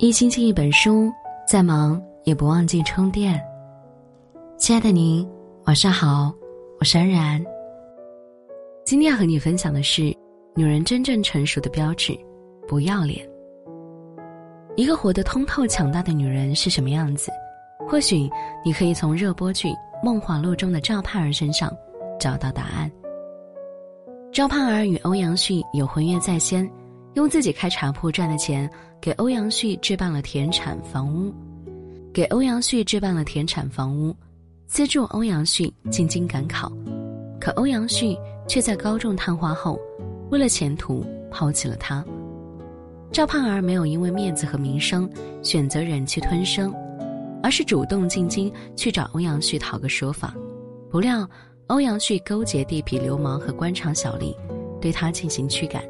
一星期一本书，再忙也不忘记充电。亲爱的您，晚上好，我是安然。今天要和你分享的是，女人真正成熟的标志——不要脸。一个活得通透、强大的女人是什么样子？或许你可以从热播剧《梦华录》中的赵盼儿身上找到答案。赵盼儿与欧阳旭有婚约在先。用自己开茶铺赚的钱，给欧阳旭置办了田产房屋，给欧阳旭置办了田产房屋，资助欧阳旭进京赶考。可欧阳旭却在高中探花后，为了前途抛弃了他。赵盼儿没有因为面子和名声选择忍气吞声，而是主动进京去找欧阳旭讨个说法。不料欧阳旭勾结地痞流氓和官场小吏，对他进行驱赶。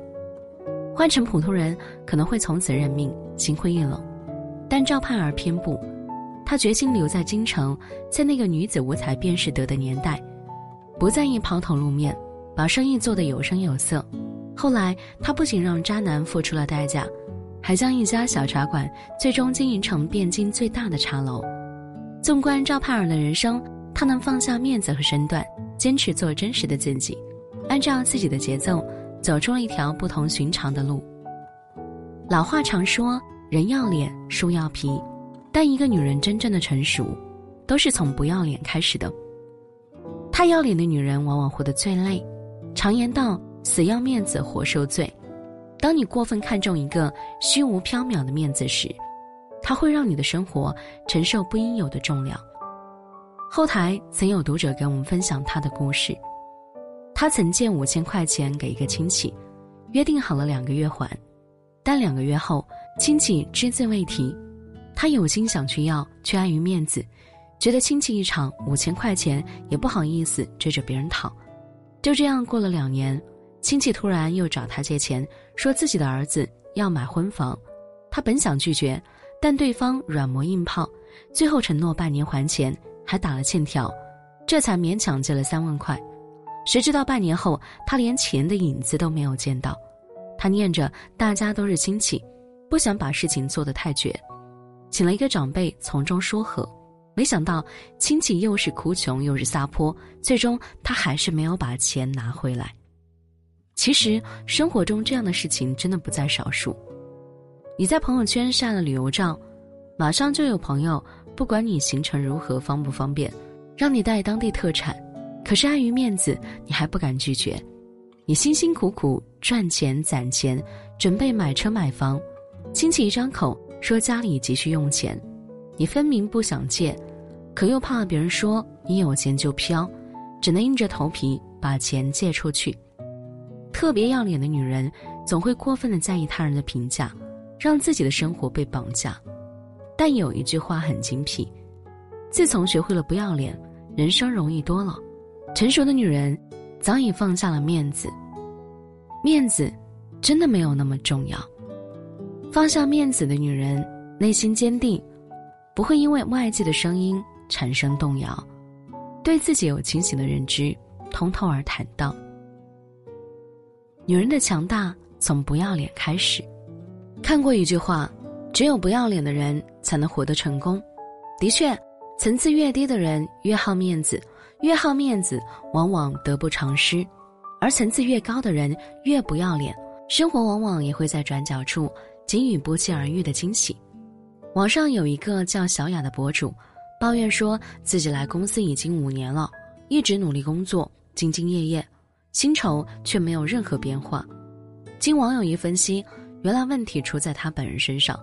换成普通人可能会从此认命，心灰意冷，但赵盼儿偏不，她决心留在京城，在那个女子无才便是德的年代，不在意抛头露面，把生意做得有声有色。后来，她不仅让渣男付出了代价，还将一家小茶馆最终经营成汴京最大的茶楼。纵观赵盼儿的人生，她能放下面子和身段，坚持做真实的自己，按照自己的节奏。走出了一条不同寻常的路。老话常说“人要脸，树要皮”，但一个女人真正的成熟，都是从不要脸开始的。太要脸的女人往往活得最累。常言道：“死要面子活受罪。”当你过分看重一个虚无缥缈的面子时，它会让你的生活承受不应有的重量。后台曾有读者给我们分享他的故事。他曾借五千块钱给一个亲戚，约定好了两个月还，但两个月后亲戚只字未提。他有心想去要，却碍于面子，觉得亲戚一场五千块钱也不好意思追着别人讨。就这样过了两年，亲戚突然又找他借钱，说自己的儿子要买婚房。他本想拒绝，但对方软磨硬泡，最后承诺半年还钱，还打了欠条，这才勉强借了三万块。谁知道半年后，他连钱的影子都没有见到。他念着大家都是亲戚，不想把事情做得太绝，请了一个长辈从中说和。没想到亲戚又是哭穷又是撒泼，最终他还是没有把钱拿回来。其实生活中这样的事情真的不在少数。你在朋友圈晒了旅游照，马上就有朋友不管你行程如何方不方便，让你带当地特产。可是碍于面子，你还不敢拒绝。你辛辛苦苦赚钱攒钱，准备买车买房，亲戚一张口说家里急需用钱，你分明不想借，可又怕别人说你有钱就飘，只能硬着头皮把钱借出去。特别要脸的女人，总会过分的在意他人的评价，让自己的生活被绑架。但有一句话很精辟：自从学会了不要脸，人生容易多了。成熟的女人，早已放下了面子。面子，真的没有那么重要。放下面子的女人，内心坚定，不会因为外界的声音产生动摇，对自己有清醒的认知，通透而坦荡。女人的强大从不要脸开始。看过一句话：只有不要脸的人才能活得成功。的确，层次越低的人越好面子。越好面子，往往得不偿失；而层次越高的人越不要脸，生活往往也会在转角处给予不期而遇的惊喜。网上有一个叫小雅的博主，抱怨说自己来公司已经五年了，一直努力工作，兢兢业业，薪酬却没有任何变化。经网友一分析，原来问题出在他本人身上。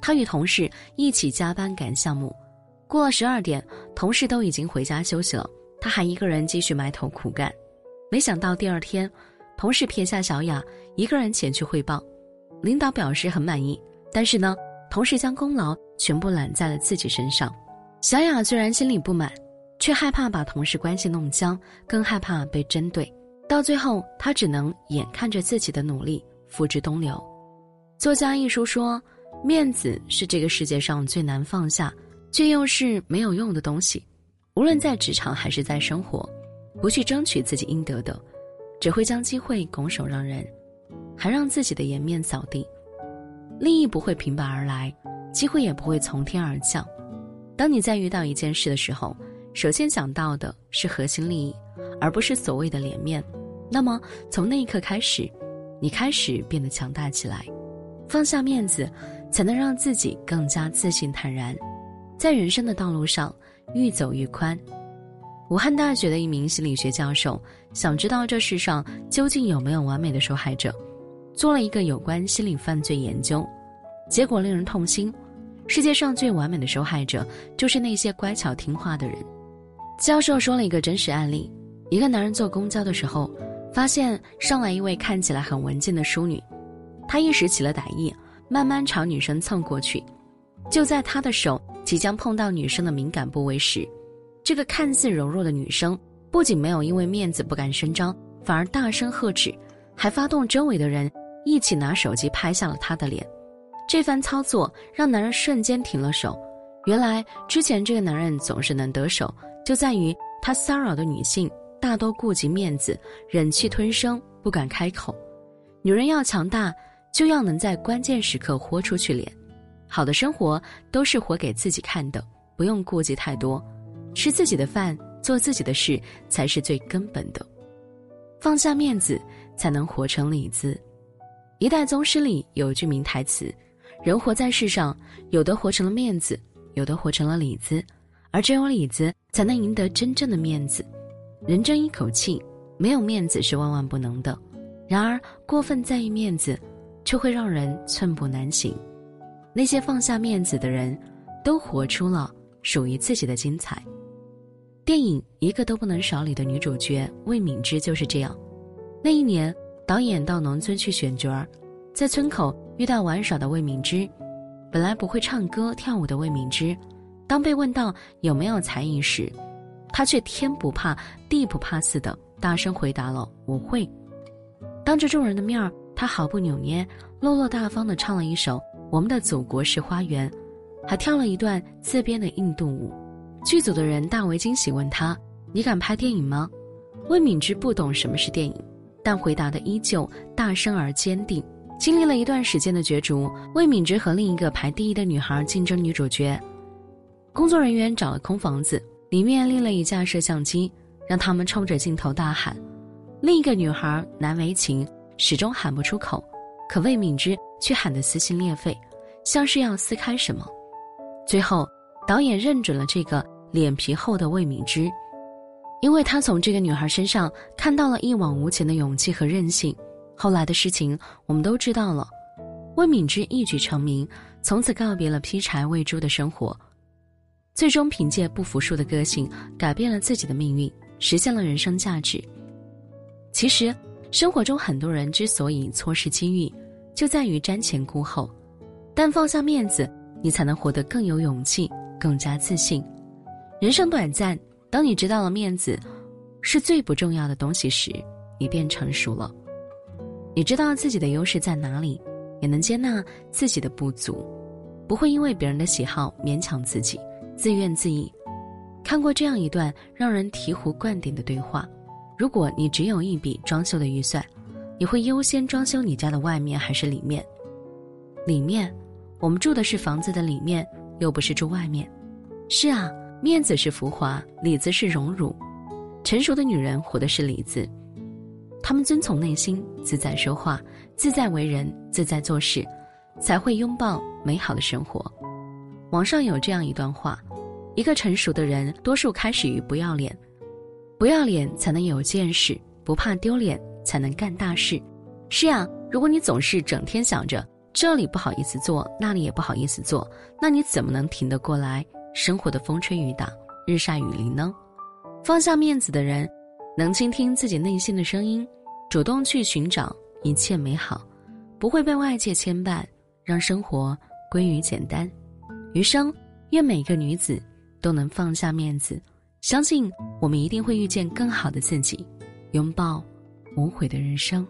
他与同事一起加班赶项目。过了十二点，同事都已经回家休息了，他还一个人继续埋头苦干。没想到第二天，同事撇下小雅一个人前去汇报，领导表示很满意，但是呢，同事将功劳全部揽在了自己身上。小雅虽然心里不满，却害怕把同事关系弄僵，更害怕被针对。到最后，她只能眼看着自己的努力付之东流。作家一书说：“面子是这个世界上最难放下。”却又是没有用的东西，无论在职场还是在生活，不去争取自己应得的，只会将机会拱手让人，还让自己的颜面扫地。利益不会平白而来，机会也不会从天而降。当你在遇到一件事的时候，首先想到的是核心利益，而不是所谓的脸面。那么从那一刻开始，你开始变得强大起来，放下面子，才能让自己更加自信坦然，在人生的道路上愈走愈宽。武汉大学的一名心理学教授想知道这世上究竟有没有完美的受害者，做了一个有关心理犯罪研究，结果令人痛心：世界上最完美的受害者就是那些乖巧听话的人。教授说了一个真实案例：一个男人坐公交的时候，发现上来一位看起来很文静的淑女，他一时起了歹意，慢慢朝女生蹭过去。就在他的手即将碰到女生的敏感部位时，这个看似柔弱的女生，不仅没有因为面子不敢声张，反而大声呵斥，还发动周围的人一起拿手机拍下了她的脸。这番操作让男人瞬间停了手。原来之前这个男人总是能得手，就在于他骚扰的女性大多顾及面子，忍气吞声，不敢开口。女人要强大，就要能在关键时刻豁出去脸。好的生活都是活给自己看的，不用顾忌太多。吃自己的饭，做自己的事，才是最根本的。放下面子，才能活成李子。一代宗师里有句名台词：“人活在世上，有的活成了面子，有的活成了里子，而只有里子才能赢得真正的面子。人争一口气，没有面子是万万不能的。然而过分在意面子，却会让人寸步难行。那些放下面子的人，都活出了属于自己的精彩。”电影《一个都不能少》里的女主角魏敏芝就是这样。那一年，导演到农村去选角儿，在村口遇到玩耍的魏敏芝。本来不会唱歌跳舞的魏敏芝，当被问到有没有才艺时，她却天不怕地不怕似的大声回答了：“我会。”当着众人的面儿，她毫不扭捏、落落大方地唱了一首《我们的祖国是花园》，还跳了一段自编的印度舞。剧组的人大为惊喜，问他：“你敢拍电影吗？”魏敏芝不懂什么是电影，但回答的依旧大声而坚定。经历了一段时间的角逐，魏敏芝和另一个排第一的女孩竞争女主角。工作人员找了空房子，里面立了一架摄像机，让他们冲着镜头大喊。另一个女孩难为情，始终喊不出口，可魏敏芝却喊得撕心裂肺，像是要撕开什么。最后。导演认准了这个脸皮厚的魏敏芝，因为他从这个女孩身上看到了一往无前的勇气和韧性。后来的事情我们都知道了，魏敏芝一举成名，从此告别了劈柴喂猪的生活，最终凭借不服输的个性改变了自己的命运，实现了人生价值。其实，生活中很多人之所以错失机遇，就在于瞻前顾后，但放下面子，你才能活得更有勇气。更加自信。人生短暂，当你知道了面子是最不重要的东西时，你便成熟了。你知道自己的优势在哪里，也能接纳自己的不足，不会因为别人的喜好勉强自己，自怨自艾。看过这样一段让人醍醐灌顶的对话：如果你只有一笔装修的预算，你会优先装修你家的外面还是里面？里面，我们住的是房子的里面。又不是住外面，是啊，面子是浮华，里子是荣辱。成熟的女人活的是里子，她们遵从内心，自在说话，自在为人，自在做事，才会拥抱美好的生活。网上有这样一段话：一个成熟的人，多数开始于不要脸，不要脸才能有见识，不怕丢脸才能干大事。是呀，如果你总是整天想着。这里不好意思做，那里也不好意思做，那你怎么能挺得过来生活的风吹雨打、日晒雨淋呢？放下面子的人，能倾听自己内心的声音，主动去寻找一切美好，不会被外界牵绊，让生活归于简单。余生，愿每个女子都能放下面子，相信我们一定会遇见更好的自己，拥抱无悔的人生。